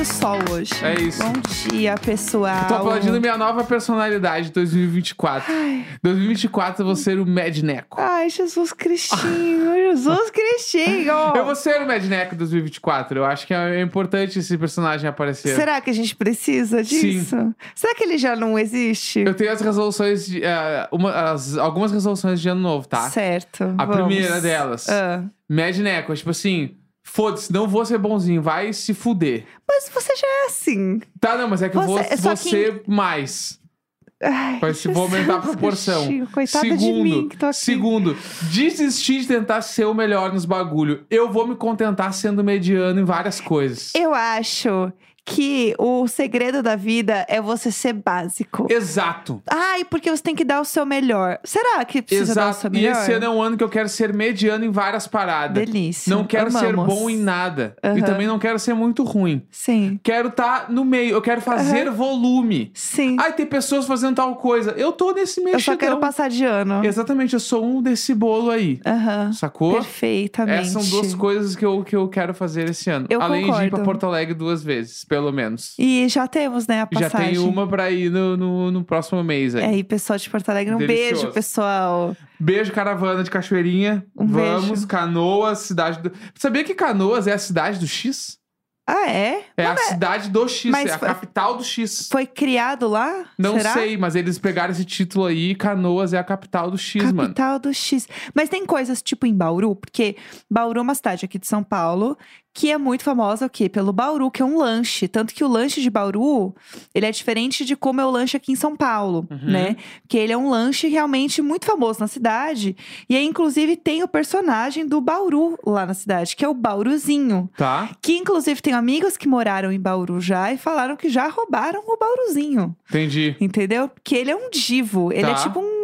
aplaudindo o sol hoje. É isso. Bom dia, pessoal. Tô aplaudindo minha nova personalidade 2024. 2024 eu vou ser o Mad Neco. Ai, Jesus Cristinho, Jesus Cristinho. Eu vou ser o Mad Neco 2024. Eu acho que é importante esse personagem aparecer. Será que a gente precisa disso? Será que ele já não existe? Eu tenho as resoluções, de, eh, uma- as- algumas resoluções de ano novo, tá? Certo. A vamos. primeira delas. Ah. Mad Neco, tipo assim, foda-se, não vou ser bonzinho, vai se fuder. Mas você já é assim. Tá, não, mas é que eu vou, Você- vou que- ser mais. Ai, Vai se vou aumentar a proporção. Coitada segundo, de mim que tô aqui. segundo, desistir de tentar ser o melhor nos bagulho. Eu vou me contentar sendo mediano em várias coisas. Eu acho que o segredo da vida é você ser básico. Exato. Ai, porque você tem que dar o seu melhor. Será que precisa dar o seu Exato. E melhor? esse ano é um ano que eu quero ser mediano em várias paradas. Delícia. Não quero ser Amamos. bom em nada. E Aham. também não quero ser muito ruim. Sim, Quero estar no meio. Eu quero fazer volume. sim. Ai, tem pessoas fazendo tal coisa. Eu tô nesse eu mexidão. só quero passar de ano. Exatamente, eu sou um desse bolo aí. Aham. Sacou? Perfeitamente. Essas são duas coisas que eu, que eu quero fazer esse ano. Eu Além de ir pra concordo. Porto Alegre duas vezes, pelo menos. E já temos, né, a Já passagem. tem uma pra ir no, no, no próximo mês aí. É, e pessoal de Porto Alegre, um Delicioso. beijo, pessoal. Beijo, caravana de Cachoeirinha. Um Vamos, beijo. Canoas, cidade do. Sabia que Canoas é a cidade do X? Ah, é? É a cidade do X, Mas é a foi- capital do X. Foi criado lá? Não Será? sei, mas eles pegaram esse título aí, Canoas é a capital do X, mano. Capital do X. Mas tem coisas tipo em Bauru, porque Bauru é uma cidade aqui de São Paulo que é muito famosa o quê? Pelo Bauru, que é um lanche. Tanto que o lanche de Bauru, ele é diferente de como é o lanche aqui em São Paulo, Uhum. né? Porque ele é um lanche realmente muito famoso na cidade. E aí, inclusive, tem o personagem do Bauru lá na cidade, que é o Bauruzinho. Tá? Que, inclusive, tem amigos que moraram em Bauru já e falaram que já roubaram o Bauruzinho. Entendi. Entendeu? Porque ele é um divo. Ele é Tá. tipo um.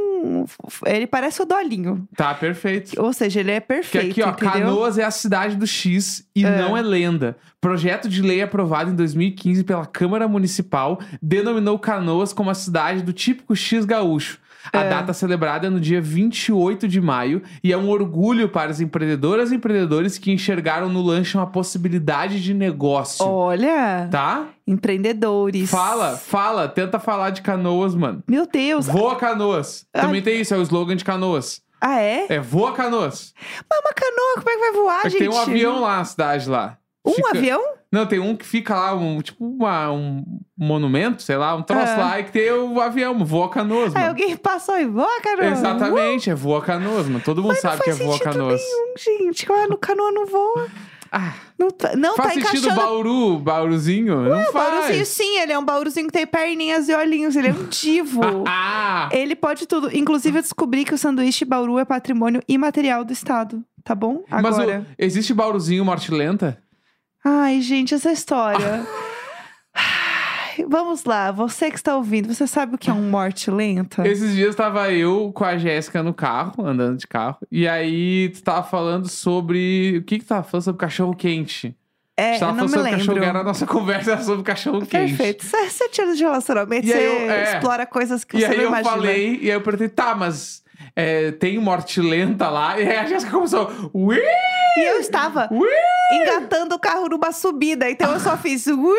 Ele parece o Dolinho. Tá, perfeito. Ou seja, ele é Que perfeito. aqui, ó, entendeu? Canoas é a cidade do X e É. não é lenda. Projeto de lei aprovado em 2015 pela Câmara Municipal denominou Canoas como a cidade do típico X gaúcho. A É. data celebrada é no dia 28 de maio e é um orgulho para as empreendedoras e empreendedores que enxergaram no lanche uma possibilidade de negócio. Olha, Tá? empreendedores. Fala, fala, tenta falar de Canoas, mano. Meu Deus. Voa Canoas. Ai. Também tem isso, é o slogan de Canoas. Ah, é? É voa Canoas. Mas uma canoa, como é que vai voar, É gente? tem um avião lá na cidade lá. Um avião? Não, tem um que fica lá, um, tipo uma- um monumento, sei lá, um troço Ah. lá, e que tem o avião, voa canoas, Aí alguém passou e voa, canoa. Exatamente, é voa canoas, mano. Todo mundo Mas sabe que é faz voa canoas. nenhum, gente. Claro, no canoa não voa. Ah, Não tá, não faz tá sentido encaixando. Bauru, Bauruzinho? não O Bauruzinho, faz. sim, ele é um Bauruzinho que tem perninhas e olhinhos. Ele é um divo. ah, Ele pode tudo. Inclusive, eu descobri que o sanduíche Bauru é patrimônio imaterial do Estado. Tá bom? mas Agora. o- existe Bauruzinho morte lenta? Ai, gente, essa história. Vamos lá, você que está ouvindo, você sabe o que é um morte lenta? Esses dias tava eu com a Jéssica no carro, andando de carro, e aí tu tava falando sobre. O que que tu tava falando sobre cachorro quente? É, tava não falando me sobre cachorro lembro. era a nossa conversa sobre cachorro quente. Perfeito. Você, você tira de relacionamento, E você aí eu- é. explora coisas que E você aí não eu imagina. falei, e aí eu perguntei, tá, mas é, tem morte lenta lá? E aí a Jéssica começou, ui, E eu estava ui! engatando o carro numa subida, então eu só fiz, ui,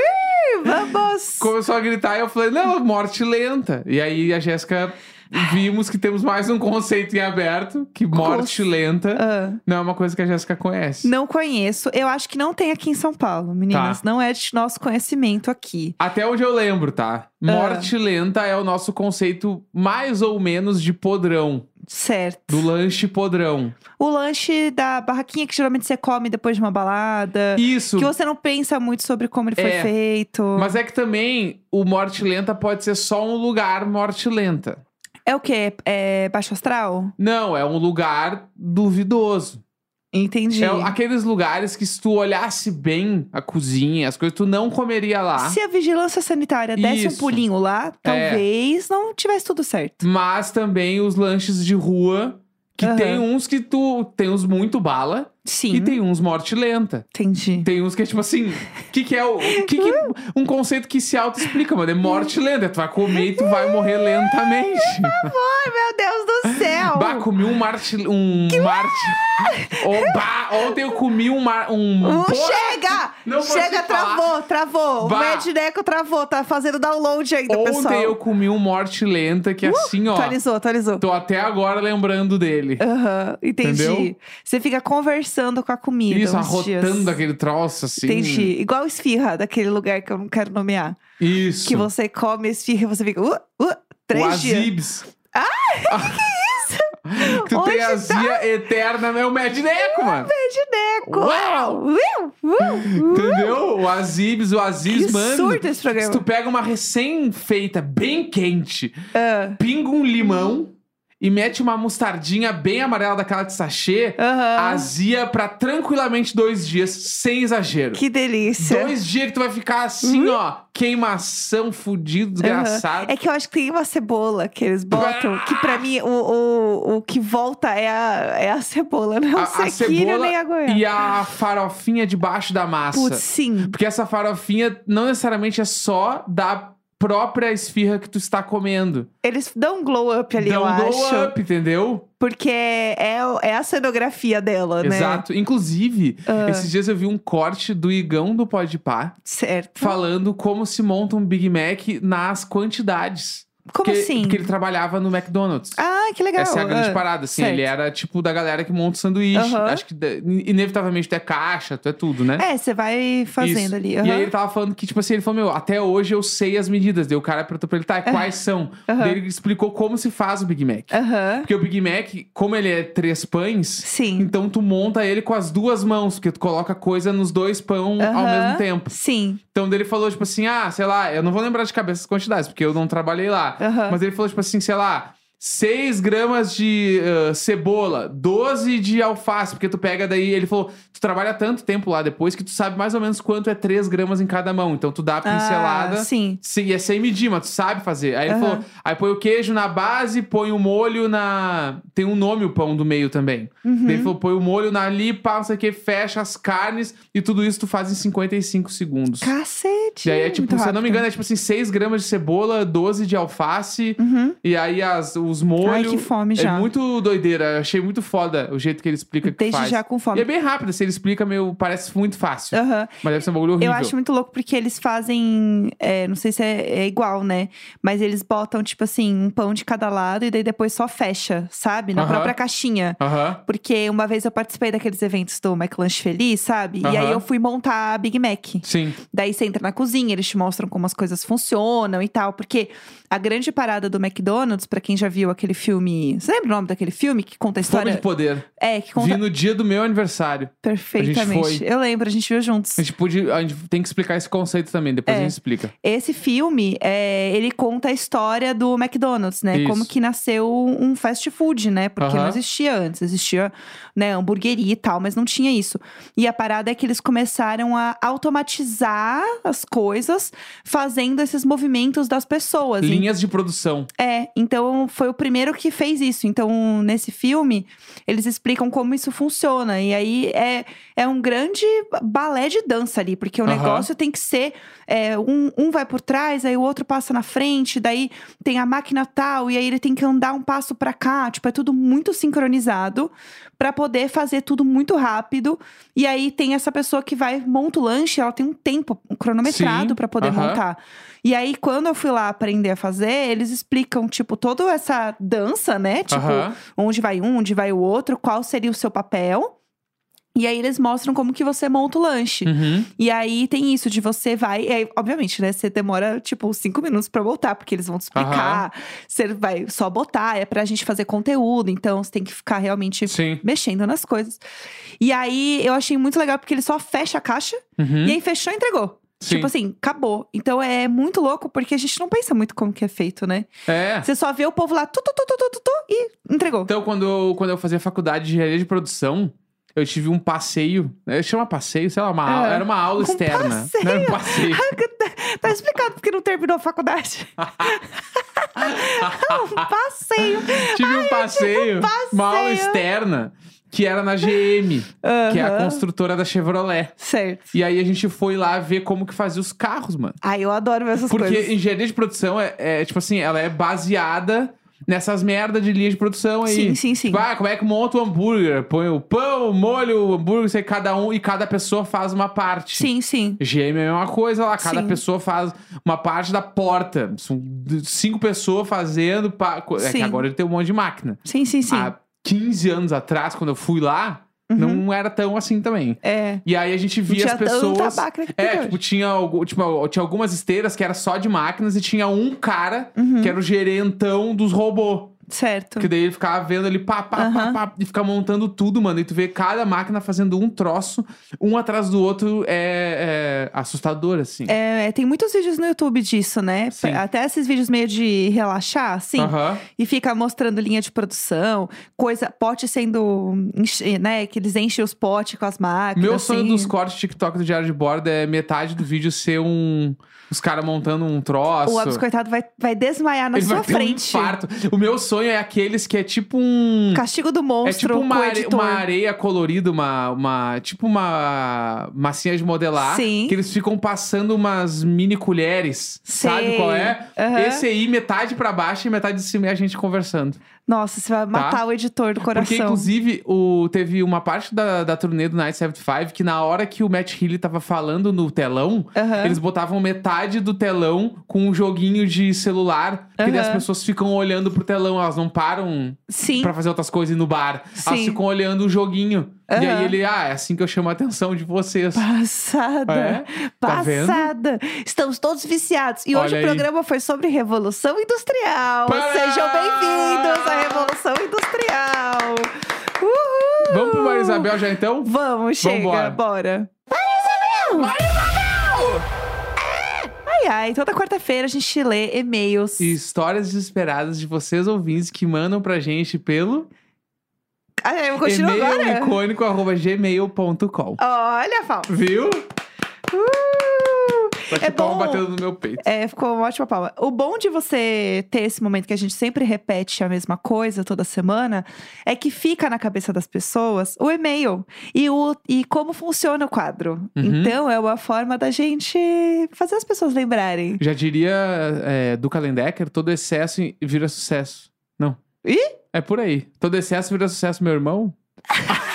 vamos! Começou a gritar e eu falei, não, morte lenta. E aí a Jéssica, vimos que temos mais um conceito em aberto, que morte lenta Ah, não é uma coisa que a Jéssica conhece. não conheço. Eu acho que não tem aqui em São Paulo, meninas. Tá. Não é de nosso conhecimento aqui. Até onde eu lembro, tá? Morte lenta é o nosso conceito mais ou menos de podrão. Certo. Do lanche podrão. O lanche da barraquinha que geralmente você come depois de uma balada. Isso. Que você não pensa muito sobre como ele foi É. feito. Mas é que também o morte lenta pode ser só um lugar morte lenta. É o quê? É baixo astral? Não, é um lugar duvidoso. Entendi. É aqueles lugares que se tu olhasse bem a cozinha, as coisas, tu não comeria lá. Se a vigilância sanitária desse um Isso. pulinho lá, É. talvez não tivesse tudo certo. Mas também os lanches de rua Que Aham. tem uns que tu. Tem uns muito bala Sim. e tem uns morte lenta. Entendi. Tem uns que é tipo assim, o que, que é o. Que que- um conceito que se auto-explica, mano. É morte lenta. Tu vai comer e tu vai morrer lentamente. Ai, meu Deus céu! Bah, comi um marte. Um marte. Oh, bah, ontem eu comi um. Mar, um Uh, porra, chega! Não chega, falar. travou, travou. Bah. O Edneco travou, tá fazendo download ainda, Ontem pessoal. Uh, eu comi um morte lenta que assim, ó. Atualizou, atualizou. Tô até agora lembrando dele. Aham, entendi. Entendeu? Você fica conversando com a comida. Isso, uns arrotando dias. aquele troço assim. Entendi. Igual esfirra, daquele lugar que eu não quero nomear. Isso. Que você come esfirra e você fica. Uh, uh, três o dias. Azibs. Ah, que tu Onde tem tá? azia eterna, meu Medneco, mano. Edneco! Uau! Uh, uh, uh. Entendeu? O Azibs, o Aziz, Que mano. surto esse Se programa. tu pega uma recém-feita, bem quente, Ah, pinga um limão e mete uma mostardinha bem amarela daquela de sachê, Aham. azia pra tranquilamente dois dias, sem exagero. Que delícia. Dois dias que tu vai ficar assim, ó, queimação, fudido, desgraçado. É que eu acho que tem uma cebola que eles botam, que pra mim o, o, o que volta é a, é a cebola, não A- o a sequilho cebola nem a goiaba. E a farofinha debaixo da massa. Putz, sim. Porque essa farofinha não necessariamente é só da própria esfirra que tu está comendo. Eles dão um glow up ali, Dá eu um glow acho. up, entendeu? Porque é, é a cenografia dela, né? Exato. Inclusive, Ah. esses dias eu vi um corte do Igão do Podpah Certo. falando como se monta um Big Mac nas quantidades. Como porque, assim? Porque ele trabalhava no McDonald's. Ah, que legal. Essa é a grande Ah, parada, assim. certo. Ele era tipo da galera que monta o sanduíche. Acho que inevitavelmente tu é caixa, tu é tudo, né? É, você vai fazendo Isso. ali. E aí ele tava falando que, tipo assim, ele falou, meu, até hoje eu sei as medidas. Daí o cara perguntou pra ele, tá, quais são? Daí ele explicou como se faz o Big Mac. Porque o Big Mac, como ele é três pães, Sim. então tu monta ele com as duas mãos, porque tu coloca coisa nos dois pão ao mesmo tempo. Sim. Então ele falou, tipo assim, ah, sei lá, eu não vou lembrar de cabeça as quantidades, porque eu não trabalhei lá. Aham. Mas ele falou, tipo assim, sei lá, 6 gramas de ah, cebola, 12 de alface, porque tu pega daí, ele falou, tu trabalha tanto tempo lá depois que tu sabe mais ou menos quanto é 3 gramas em cada mão. Então tu dá a pincelada. Ah, sim. Sim, e é sem medir, mas tu sabe fazer. Aí ele Aham. falou, aí põe o queijo na base, põe o molho na... Tem um nome o pão do meio também. Uhum. Daí ele falou, põe o molho na ali, pá, não sei o que, fecha as carnes e tudo isso tu faz em 55 segundos. Cacete. E aí é tipo, se eu não me engano, é tipo assim, 6 gramas de cebola, 12 de alface, Uhum. e aí as, os molhos. Ai, que fome já. É muito doideira. Achei muito foda o jeito que ele explica que Desde faz. já com E fome. é bem rápido, assim, ele explica meio. Parece muito fácil. Aham. Mas deve ser um bagulho horrível. Eu acho muito louco porque eles fazem. é, não sei se é, é igual, né? Mas eles botam, tipo assim, um pão de cada lado e daí depois só fecha, sabe? Na Aham. própria caixinha. Aham. Porque uma vez eu participei daqueles eventos do McLanche Feliz, sabe? E aí eu fui montar a Big Mac. Sim. Daí você entra na cozinha, eles te mostram como as coisas funcionam e tal. Porque a grande parada do McDonald's, pra quem já viu aquele filme. Você lembra o nome daquele filme que conta a Fome história? de poder. É, que conta Vi no dia do meu aniversário. perfeitamente. foi. Eu lembro, a gente viu juntos. A gente, podia, a gente tem que explicar esse conceito também, depois É. a gente explica. Esse filme, é, ele conta a história do McDonald's, né? Isso. Como que nasceu um fast food, né? Porque Aham. não existia antes. Existia, né, hamburgueria e tal, mas não tinha isso. E a parada é que eles começaram a automatizar as coisas, fazendo esses movimentos das pessoas. Linhas de produção. É, então foi o primeiro que fez isso. Então, nesse filme, eles explicam como isso funciona. E aí é, é um grande balé de dança ali, porque o Aham. negócio tem que ser: é, um, um vai por trás, aí o outro passa na frente, daí tem a máquina tal, e aí ele tem que andar um passo pra cá. Tipo, é tudo muito sincronizado pra poder fazer tudo muito rápido. E aí tem essa pessoa que vai, monta o lanche, ela tem um tempo cronometrado pra poder aham. montar. E aí, quando eu fui lá aprender a fazer, eles explicam, tipo, toda essa dança, né? Tipo, Aham. onde vai um, onde vai o outro, qual seria o seu papel. E aí eles mostram como que você monta o lanche. Uhum. E aí tem isso de você vai. Aí, obviamente, né? Você demora, tipo, cinco minutos pra voltar, porque eles vão te explicar. Você vai só botar, é pra gente fazer conteúdo, então você tem que ficar realmente Sim. mexendo nas coisas. E aí eu achei muito legal, porque ele só fecha a caixa Uhum. e aí fechou e entregou. Sim. Tipo assim, acabou. Então é muito louco, porque a gente não pensa muito como que é feito, né? É. Você só vê o povo lá, tu, tu, tu, tu, tu, tu, e entregou. Então, quando eu, quando eu fazia faculdade de engenharia de produção, eu tive um passeio. né, Chama passeio, sei lá, uma É. aula, era uma aula Um externa. passeio? Não era um passeio. tá explicado porque não terminou a faculdade. um passeio. Tive um passeio, uma aula passeio. externa, que era na GM, que é a construtora da Chevrolet. Certo. E aí a gente foi lá ver como que fazia os carros, mano. Ai, eu adoro ver essas Porque coisas. engenharia de produção é, é, tipo assim, ela é baseada nessas merda de linha de produção aí. Sim, sim, sim. Tipo, ah, como é que monta o hambúrguer? Põe o pão, o molho, o hambúrguer, sei, cada um, e cada pessoa faz uma parte. Sim, sim. GM é a mesma coisa lá, cada Sim. pessoa faz uma parte da porta. São cinco pessoas fazendo. pa- É Sim. que agora ele tem um monte de máquina. Sim, sim, sim. Há 15 anos atrás, quando eu fui lá, Uhum. não era tão assim também. É. E aí a gente via as pessoas. É, tipo, tinha, tipo, tinha algumas esteiras que era só de máquinas e tinha um cara Uhum. que era o gerentão dos robôs. Certo. Que daí ele ficava vendo ali, pá, pá, pá, Aham. pá, e ficar montando tudo, mano. E tu vê cada máquina fazendo um troço, um atrás do outro, é, é assustador, assim. É, tem muitos vídeos no YouTube disso, né? Sim. Até esses vídeos meio de relaxar, assim. Aham. E fica mostrando linha de produção, coisa, pote sendo, né? Que eles enchem os potes com as máquinas. Meu sonho assim. dos cortes TikTok do Diário de Bordo é metade do vídeo ser um. Os caras montando um troço. O Abs, coitado, vai, vai desmaiar na Ele sua vai ter frente. um infarto. O meu sonho é aqueles que é tipo um. Castigo do É monstro tipo uma, are- uma areia colorida, uma, uma. Tipo uma massinha de modelar. Sim. Que eles ficam passando umas mini colheres. Sabe Sei. qual é? Aham. Esse aí, metade pra baixo e metade de cima é a gente conversando. Nossa, você vai matar o editor do coração. Tá. Porque, inclusive, o, teve uma parte da, da turnê do Night 75 que na hora que o Matt Healy tava falando no telão, Aham. eles botavam metade do telão com um joguinho de celular. Porque daí as pessoas ficam olhando pro telão, elas não param Sim. pra fazer outras coisas no bar. Elas Sim. ficam olhando o joguinho. E aí ele, ah, é assim que eu chamo a atenção de vocês. Passada. É? Tá vendo? Passada. Estamos todos viciados. E hoje Olha o aí. programa foi sobre Revolução Industrial. Pará! Sejam bem-vindos à Revolução Industrial. Uhul! Vamos pro Maria Isabel já então? Vamos, chega, Vambora. bora. Ai, ai, toda quarta-feira a gente lê e-mails. E histórias desesperadas de vocês ouvintes que mandam pra gente pelo Ai, eu continuo e-mail agora? icônico arroba gmail.com. Olha, Fal. Viu? Uh! É que bom. batendo no meu peito. É, ficou uma ótima palma. O bom de você ter esse momento que a gente sempre repete a mesma coisa toda semana é que fica na cabeça das pessoas o e-mail e, o, e como funciona o quadro. Uhum. Então, é uma forma da gente fazer as pessoas lembrarem. Já diria é, do Kalendecker, todo excesso vira sucesso. Não. Ih? É por aí. Todo excesso vira sucesso, meu irmão.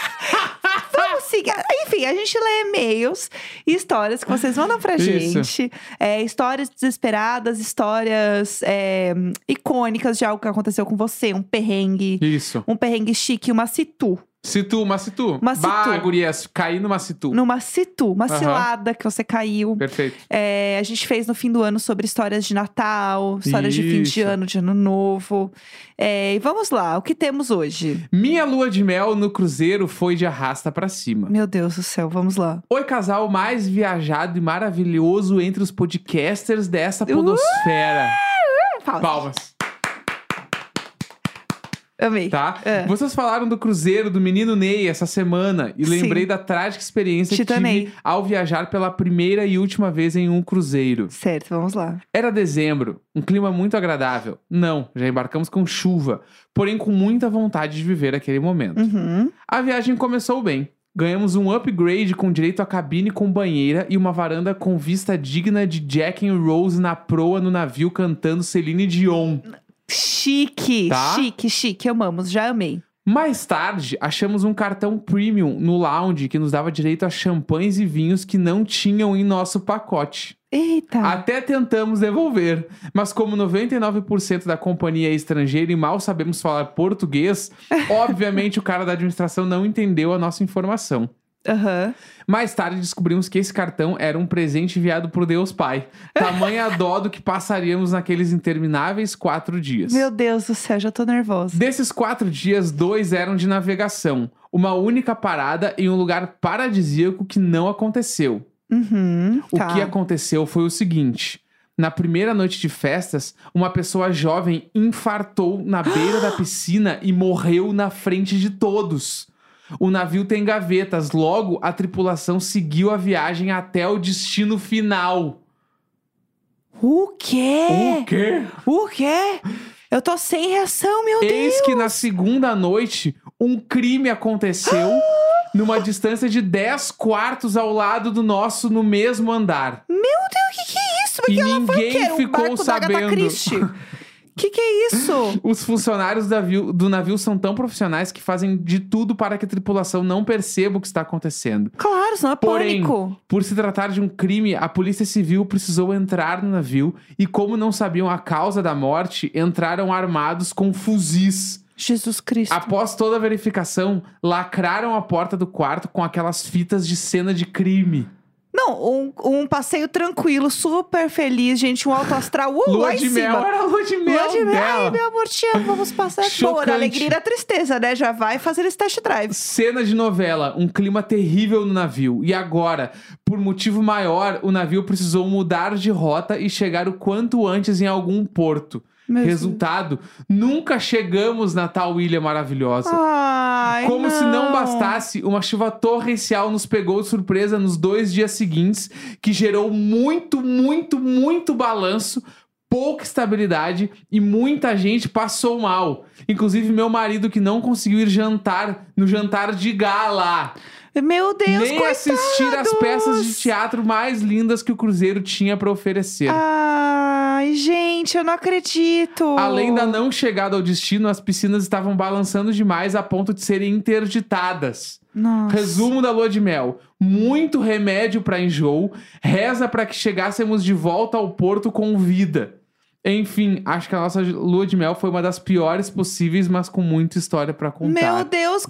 A gente lê e-mails e histórias que vocês mandam pra Isso. gente. É, histórias desesperadas, histórias é, icônicas de algo que aconteceu com você, um perrengue. Isso. Um perrengue chique, uma situ. Situ, Macitu. Uma situ. Bah, gurias, caí numa Situ. Numa situ, uma cilada que você caiu. Perfeito. É, a gente fez no fim do ano sobre histórias de Natal, histórias de fim de Isso. ano, de ano novo. É, e vamos lá, o que temos hoje? Minha lua de mel no cruzeiro foi de arrasta pra cima. Meu Deus do céu, vamos lá. Oi, casal mais viajado e maravilhoso entre os podcasters dessa podosfera. Palmas. Palmas, Amei. tá? É. Vocês falaram do cruzeiro do menino Ney essa semana e Sim. lembrei da trágica experiência que Titanei. tive ao viajar pela primeira e última vez em um cruzeiro. Certo, vamos lá. Era dezembro, um clima muito agradável. Não, já embarcamos com chuva, porém com muita vontade de viver aquele momento. Uhum. A viagem começou bem. Ganhamos um upgrade com direito a cabine com banheira e uma varanda com vista digna de Jack and Rose na proa no navio cantando Celine Dion. Chique, Tá? chique, chique. Amamos, já amei. Mais tarde, achamos um cartão premium no lounge que nos dava direito a champanhes e vinhos que não tinham em nosso pacote. Eita. Até tentamos devolver, mas como 99% da companhia é estrangeira e mal sabemos falar português, obviamente o cara da administração não entendeu a nossa informação. Aham. Mais tarde descobrimos que esse cartão era um presente enviado por Deus Pai. Tamanha dó do que passaríamos naqueles intermináveis quatro dias. Meu Deus do céu, já tô nervosa. Desses quatro dias, dois eram de navegação. Uma única parada em um lugar paradisíaco que não aconteceu. Uhum. O tá. que aconteceu foi o seguinte. Na primeira noite de festas, uma pessoa jovem infartou na beira da piscina e morreu na frente de todos. O navio tem gavetas, logo a tripulação seguiu a viagem até o destino final. O quê? O quê? O quê? Eu tô sem reação, meu Deus. Eis que na segunda noite, um crime aconteceu numa distância de 10 quartos ao lado do nosso, no mesmo andar. Meu Deus, o que, que é isso? Porque E ninguém? Um ficou sabendo. Que que é isso? Os funcionários do navio, do navio são tão profissionais que fazem de tudo para que a tripulação não perceba o que está acontecendo. Claro, senão é Porém, pânico. por se tratar de um crime, a polícia civil precisou entrar no navio e, como não sabiam a causa da morte, entraram armados com fuzis. Jesus Cristo. Após toda a verificação, lacraram a porta do quarto com aquelas fitas de cena de crime. Não, um, um passeio tranquilo, super feliz, gente. Um alto astral. Uh, Lua de mel, cima. era lua de mel Lua de mel. Ai, meu amor, te amo. Vamos passar boa. Na alegria e na tristeza, né? Já vai fazer esse test drive. Cena de novela, um clima terrível no navio. E agora, por motivo maior, o navio precisou mudar de rota e chegar o quanto antes em algum porto. Meu Resultado, nunca chegamos na tal ilha maravilhosa. Ai, Como se não bastasse, uma chuva torrencial nos pegou de surpresa nos dois dias seguintes, que gerou muito, muito, muito balanço, pouca estabilidade e muita gente passou mal. Inclusive meu marido que não conseguiu ir jantar no jantar de gala. Meu Deus, Nem coitados. assistir às peças de teatro mais lindas que o Cruzeiro tinha para oferecer. Ai, gente, eu não acredito. Além da não chegada ao destino, as piscinas estavam balançando demais a ponto de serem interditadas. Nossa. Resumo da lua de mel: muito remédio para enjoo, reza para que chegássemos de volta ao porto com vida. Enfim, acho que a nossa lua de mel foi uma das piores possíveis, mas com muita história para contar. Meu Deus,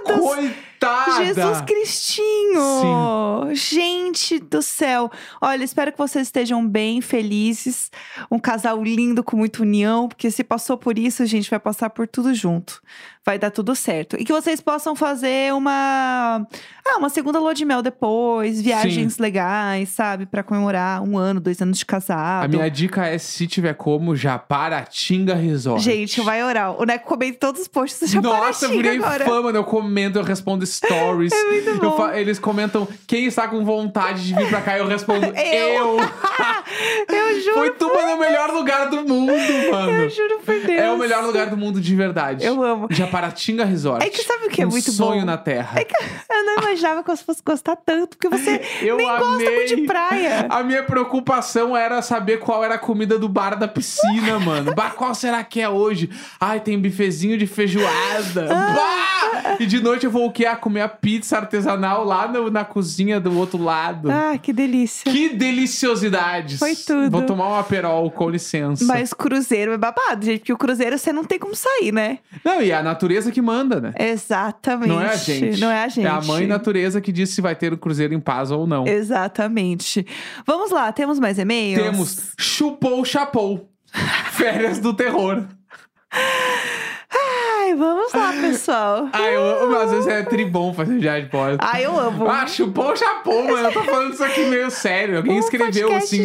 coitadas. Coitada! Jesus Cristinho! Gente do céu! Olha, espero que vocês estejam bem, felizes. Um casal lindo, com muita união, porque se passou por isso, a gente vai passar por tudo junto. Vai dar tudo certo. E que vocês possam fazer uma. Ah, uma segunda lua de mel depois, viagens legais, sabe? Pra comemorar um ano, dois anos de casado. A minha dica é: se tiver como, Japaratinga Resort. Gente, vai orar. O Neco comenta todos os posts do Nossa, eu Japaratinga virei agora. fã, mano. Eu comento, eu respondo stories. É muito Eu bom. fa- Eles comentam quem está com vontade de vir pra cá. Eu respondo Eu. eu. Eu juro. Foi tu, mano, o melhor lugar do mundo, mano. Eu juro por Deus. É o melhor lugar do mundo de verdade. Eu amo. Japaratinga Resort. É que sabe o que é um muito sonho bom? na Terra. É que eu não imaginava que você fosse gostar tanto, porque você Eu nem gosta amei. muito de praia. A minha preocupação era saber qual era a comida do bar da piscina, mano. Bah, qual será que é hoje? Ai, tem bifezinho de feijoada. Ah. Bah! E de noite eu vou o quê? Ah, comer a pizza artesanal lá no- na cozinha do outro lado. Ah, que delícia. Que deliciosidades. Foi tudo. Vou tomar um aperol, com licença. Mas cruzeiro é babado, gente, porque o cruzeiro você não tem como sair, né? Não, e a natureza que manda, né? Exatamente. Não é a gente. Não é a gente. É a mãe natureza que diz se vai ter o cruzeiro em paz ou não. Exatamente. Vamos lá, temos mais e-mails? Temos chupou chapou. Férias do terror. Ai, vamos lá, pessoal. Ai, eu amo, às vezes é tribom fazer viagem de pós. Ai, eu amo. Ah, chupou chapou, mano. Eu tô falando isso aqui meio sério. Alguém Um escreveu assim.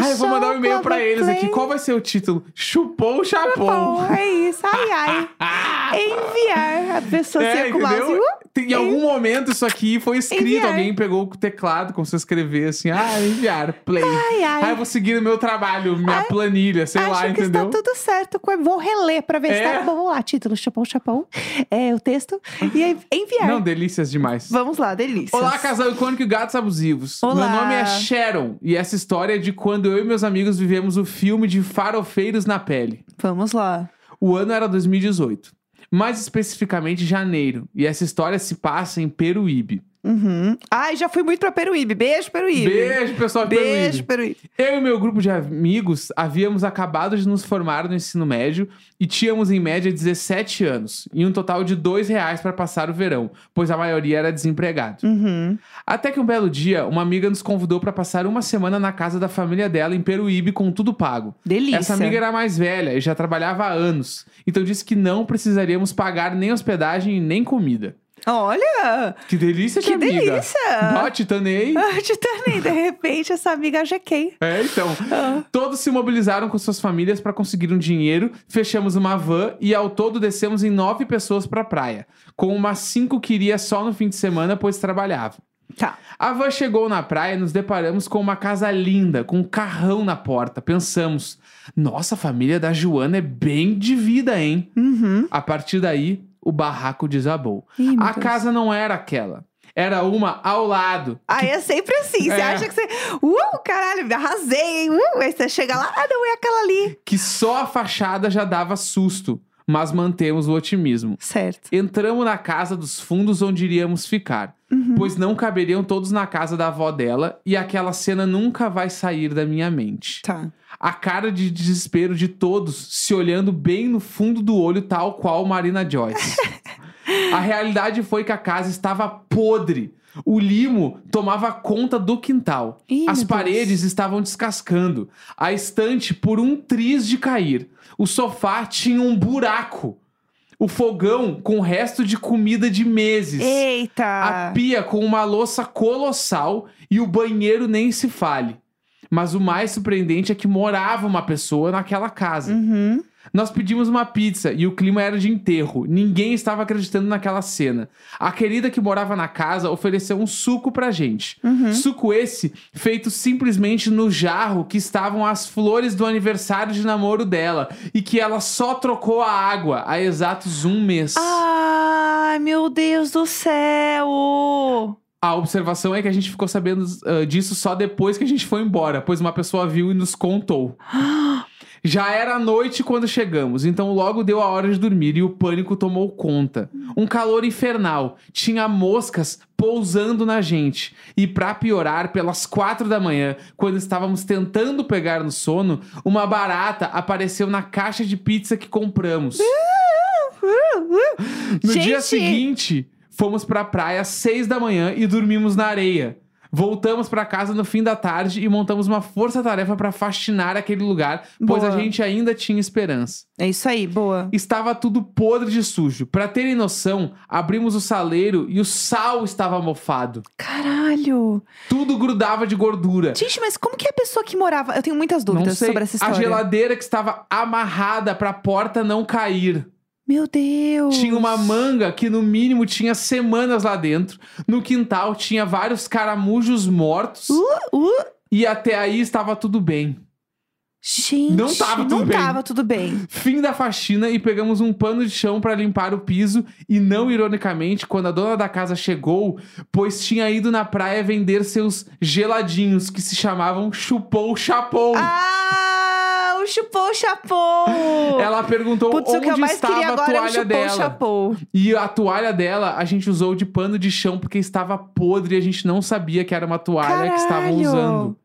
Ah, eu vou mandar um e-mail pra eles aqui. Qual vai ser o título? Chupou chapou. Bom, é isso. Ai, ai. Ah! Enviar a pessoa É, com o mouse. Em algum momento isso aqui foi escrito. Alguém pegou o teclado, começou a escrever assim, ah, enviar, play. Ai, ai. Ah, eu vou seguir no meu trabalho, minha Ai, planilha, sei Acho lá, que entendeu? está tudo certo. Vou reler pra ver se É. tá bom. Vamos lá, título, chapão, chapão. É, o texto. E aí, enviar. Não, delícias demais. Vamos lá, delícia. Olá, casal icônico e gatos abusivos. Olá. Meu nome é Sharon e essa história é de quando eu e meus amigos vivemos o filme de Farofeiros na Pele. Vamos lá. O ano era 2018, mais especificamente janeiro, e essa história se passa em Peruíbe. Uhum. Ai, já fui muito pra Peruíbe. Beijo, Peruíbe. Beijo, pessoal de Beijo, Peruíbe. Peruíbe. Eu e meu grupo de amigos havíamos acabado de nos formar no ensino médio e tínhamos em média 17 anos e um total de dois reais para passar o verão, pois a maioria era desempregado. Uhum. Até que um belo dia, uma amiga nos convidou para passar uma semana na casa da família dela em Peruíbe com tudo pago. Delícia. Essa amiga era mais velha e já trabalhava há anos, então disse que não precisaríamos pagar nem hospedagem nem comida. Olha! Que delícia de Que amiga! delícia! Bah, titanei. Ah, Titani, de repente, essa amiga GK. É, então. Ah. Todos se mobilizaram com suas famílias para conseguir um dinheiro, fechamos uma van e ao todo descemos em nove pessoas para praia, com umas cinco que iria só no fim de semana, pois trabalhava. Tá. A van chegou na praia e nos deparamos com uma casa linda, com um carrão na porta. Pensamos, nossa, a família da Joana é bem de vida, hein? Uhum. A partir daí, o barraco desabou. Ih, a Deus. casa não era aquela. Era uma ao lado. Aí é sempre assim. Você É. acha que você. Uh, caralho, me arrasei, hein? Uh, aí você chega lá, ah, não, é aquela ali. que só a fachada já dava susto, mas mantemos o otimismo. Certo. Entramos na casa dos fundos onde iríamos ficar, Uhum. pois não caberiam todos na casa da avó dela e aquela cena nunca vai sair da minha mente. Tá. A cara de desespero de todos se olhando bem no fundo do olho, tal qual Marina Joyce. a realidade foi que a casa estava podre. O limo tomava conta do quintal. Ih, As meu Deus. paredes estavam descascando. A estante por um triz de cair. O sofá tinha um buraco. O fogão com resto de comida de meses. Eita! A pia com uma louça colossal e o banheiro nem se fale. Mas o mais surpreendente é que morava uma pessoa naquela casa. Uhum. Nós pedimos uma pizza e o clima era de enterro. Ninguém estava acreditando naquela cena. A querida que morava na casa ofereceu um suco pra gente. Uhum. Suco esse feito simplesmente no jarro que estavam as flores do aniversário de namoro dela e que ela só trocou a água há exatos um mês. Ai, meu Deus do céu! A observação é que a gente ficou sabendo ah, disso só depois que a gente foi embora, pois uma pessoa viu e nos contou. Já era noite quando chegamos, então logo deu a hora de dormir e o pânico tomou conta. Um calor infernal, tinha moscas pousando na gente. E pra piorar, pelas quatro da manhã, quando estávamos tentando pegar no sono, uma barata apareceu na caixa de pizza que compramos. No dia Gente! seguinte, fomos pra praia às seis da manhã e dormimos na areia. Voltamos pra casa no fim da tarde e montamos uma força-tarefa pra faxinar aquele lugar, pois Boa. a gente ainda tinha esperança. É isso aí, boa. Estava tudo podre de sujo. Pra terem noção, abrimos o saleiro e o sal estava mofado. Caralho! Tudo grudava de gordura. Gente, mas como que é a pessoa que morava. Eu tenho muitas dúvidas sobre essa a história. geladeira que estava amarrada pra porta não cair. Meu Deus! Tinha uma manga que no mínimo tinha semanas lá dentro. No quintal tinha vários caramujos mortos. Uh, uh. E até aí estava tudo bem. Gente, Não tava tudo não bem. tava tudo bem. Fim da faxina e pegamos um pano de chão para limpar o piso. E não ironicamente, quando a dona da casa chegou, pois tinha ido na praia vender seus geladinhos que se chamavam chupou chapou. Ah, o chupou chapou! Ela perguntou Putz, o onde que eu mais estava queria a agora é o toalha chupou dela. chapou. E a toalha dela a gente usou de pano de chão porque estava podre e a gente não sabia que era uma toalha que estavam Caralho! usando.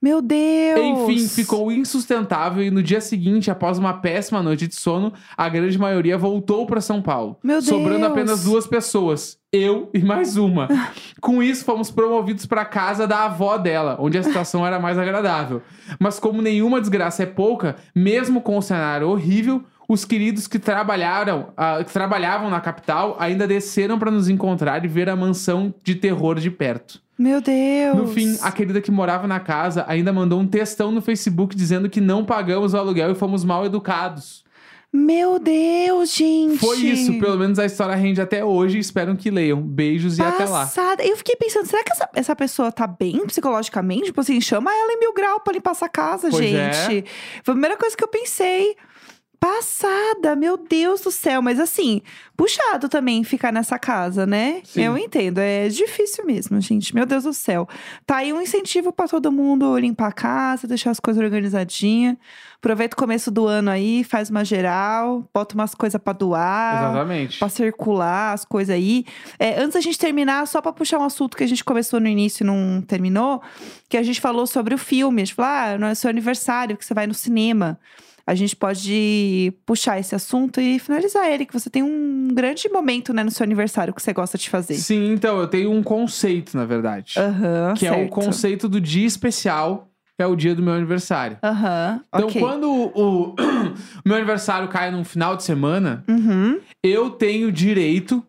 Meu Deus! Enfim, ficou insustentável e no dia seguinte, após uma péssima noite de sono, a grande maioria voltou para São Paulo. Meu Sobrando Deus! apenas duas pessoas, eu e mais uma. Com isso, fomos promovidos para casa da avó dela, onde a situação era mais agradável. Mas como nenhuma desgraça é pouca, mesmo com o cenário horrível, os queridos que trabalharam, ah, que trabalhavam na capital ainda desceram para nos encontrar e ver a mansão de terror de perto. Meu Deus! No fim, a querida que morava na casa ainda mandou um textão no Facebook dizendo que não pagamos o aluguel e fomos mal educados. Meu Deus, gente! Foi isso, pelo menos a história rende até hoje. Espero que leiam. Beijos e até lá. Passada. Eu fiquei pensando, será que essa, essa pessoa tá bem psicologicamente? Tipo assim, chama ela em mil grau pra limpar essa casa, Pois é. gente. Foi a primeira coisa que eu pensei. Passada, meu Deus do céu. Mas assim, puxado também ficar nessa casa, né? Sim. Eu entendo, é difícil mesmo, gente. Meu Deus do céu. Tá aí um incentivo pra todo mundo limpar a casa, deixar as coisas organizadinhas. Aproveita o começo do ano aí, faz uma geral, bota umas coisas pra doar. Exatamente. Pra circular as coisas aí. É, antes da gente terminar, só pra puxar um assunto que a gente começou no início e não terminou, que a gente falou sobre o filme. A gente falou, ah, não é seu aniversário, que você vai no cinema. A gente pode puxar esse assunto e finalizar ele, que você tem um grande momento, né, no seu aniversário que você gosta de fazer. Sim, então, eu tenho um conceito, na verdade. Aham, que é o certo. conceito do dia especial, que é o dia do meu aniversário. Aham, Então, ok. quando o, o meu aniversário cai num final de semana, Uhum, eu tenho direito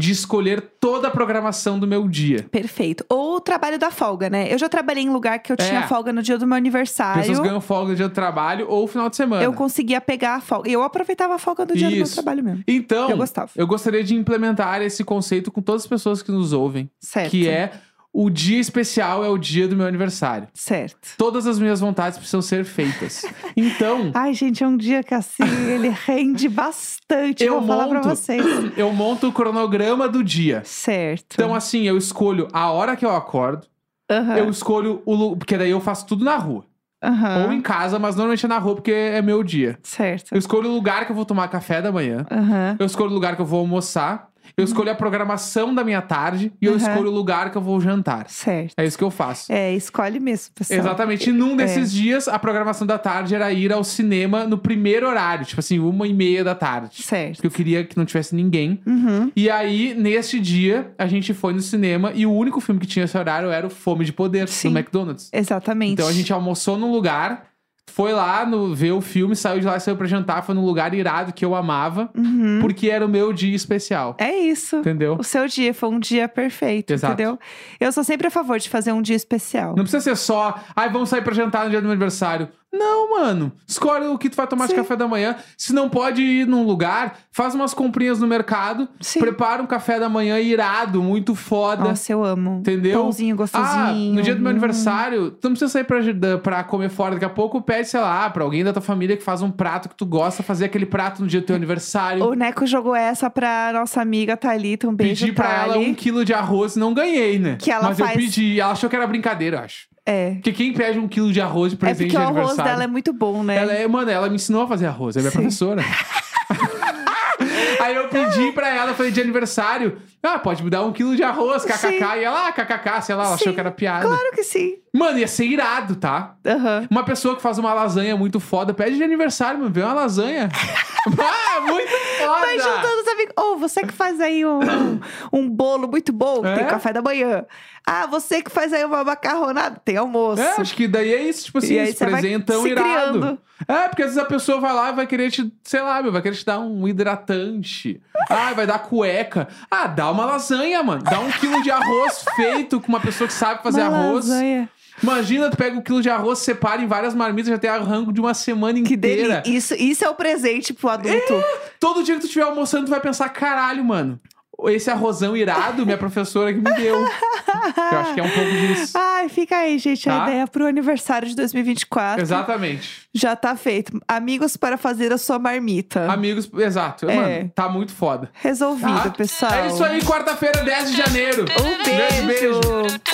de escolher toda a programação do meu dia. Perfeito. Ou o trabalho da folga, né? Eu já trabalhei em lugar que eu tinha É. folga no dia do meu aniversário. Pessoas ganham folga no dia do trabalho ou final de semana. Eu conseguia pegar a folga. Eu aproveitava a folga do dia do meu Isso. trabalho mesmo. Então, Eu gostava. eu gostaria de implementar esse conceito com todas as pessoas que nos ouvem, Certo. que é o dia especial é o dia do meu aniversário. Certo. Todas as minhas vontades precisam ser feitas. Então, Ai, gente, é um dia que assim, ele rende bastante. Eu vou falar pra monto. vocês. eu monto o cronograma do dia. Certo. Então, assim, eu escolho a hora que eu acordo, Aham. eu escolho o porque daí eu faço tudo na rua. Aham. Ou em casa, mas normalmente é na rua porque é meu dia. Certo. Eu escolho o lugar que eu vou tomar café da manhã. Aham. Eu escolho o lugar que eu vou almoçar. Eu escolho a programação da minha tarde. E eu Uhum. escolho o lugar que eu vou jantar. Certo. É isso que eu faço. É, escolhe mesmo, pessoal. Exatamente. E num É. desses dias, a programação da tarde era ir ao cinema no primeiro horário. Tipo assim, uma e meia da tarde. Certo. Porque eu queria que não tivesse ninguém. Uhum. E aí, neste dia, a gente foi no cinema. E o único filme que tinha esse horário era o Fome de Poder, Sim. do McDonald's. Exatamente. Então a gente almoçou num lugar, foi lá no, ver o filme, saiu de lá e saiu pra jantar. Foi num lugar irado que eu amava, Uhum. porque era o meu dia especial. É isso. Entendeu? O seu dia foi um dia perfeito, Exato. entendeu? Eu sou sempre a favor de fazer um dia especial. Não precisa ser só, ai, vamos sair pra jantar no dia do meu aniversário. Não, mano. Escolhe o que tu vai tomar de Sim. café da manhã. Se não pode ir num lugar, faz umas comprinhas no mercado, Sim. prepara um café da manhã irado, muito foda. Nossa, eu amo. Entendeu? Pãozinho Ah, gostosinho. no dia do meu Hum. aniversário, tu não precisa sair pra, pra comer fora. Daqui a pouco pede, sei lá, pra alguém da tua família que faz um prato que tu gosta, fazer aquele prato no dia do teu aniversário. O Neco jogou essa pra nossa amiga Thalita. Um beijo, Pedi pra ela Thali. um quilo de arroz, não ganhei, né? Que ela Mas faz- eu pedi, ela achou que era brincadeira, eu acho. É. Porque quem pede um quilo de arroz de É presente porque o de arroz aniversário... dela é muito bom, né? Ela é, mano, ela me ensinou a fazer arroz, ela é minha Sim. professora. Aí eu pedi pra ela, falei de aniversário, ah, pode me dar um quilo de arroz, kkk. Sim. E ela, ah, kkk, sei lá, ela achou que era piada. Claro que sim. Mano, ia ser irado, tá? Aham. Uma pessoa que faz uma lasanha muito foda, pede de aniversário, mano, vê uma lasanha. ah, muito foda! Vai juntando os amigos. Ou você que faz aí um, um, bolo muito bom, É? tem café da manhã. Ah, você que faz aí uma macarronada, tem almoço. É, acho que daí é isso, tipo assim, esse presentão se irado. criando. É, porque às vezes a pessoa vai lá e vai querer te, sei lá, vai querer te dar um hidratante. Ah, vai dar cueca. Ah, dá uma lasanha, mano. Dá um quilo de arroz feito com uma pessoa que sabe fazer Uma arroz. lasanha. Imagina, tu pega um quilo de arroz, separa em várias marmitas, já tem rango de uma semana Que inteira. delícia. Isso, isso é o presente pro adulto. Todo dia que tu estiver almoçando, tu vai pensar, caralho, mano. Esse arrozão irado, minha professora que me deu. Eu acho que é um pouco disso. Ai, fica aí, gente. Tá? A ideia pro aniversário de 2024 Exatamente. já tá feito. Amigos para fazer a sua marmita. Amigos, exato. É. Mano, tá muito foda. Resolvido, Tá? pessoal. É isso aí, quarta-feira, 10 de janeiro. Um beijo. beijo.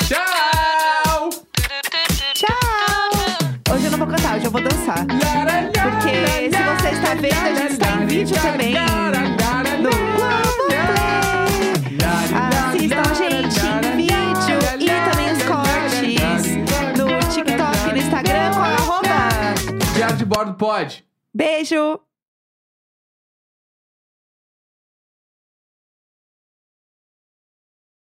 Tchau! Tchau! Hoje eu não vou cantar, hoje eu vou dançar. Porque se você está vendo, a gente está em vídeo também. Bordo pode. Beijo!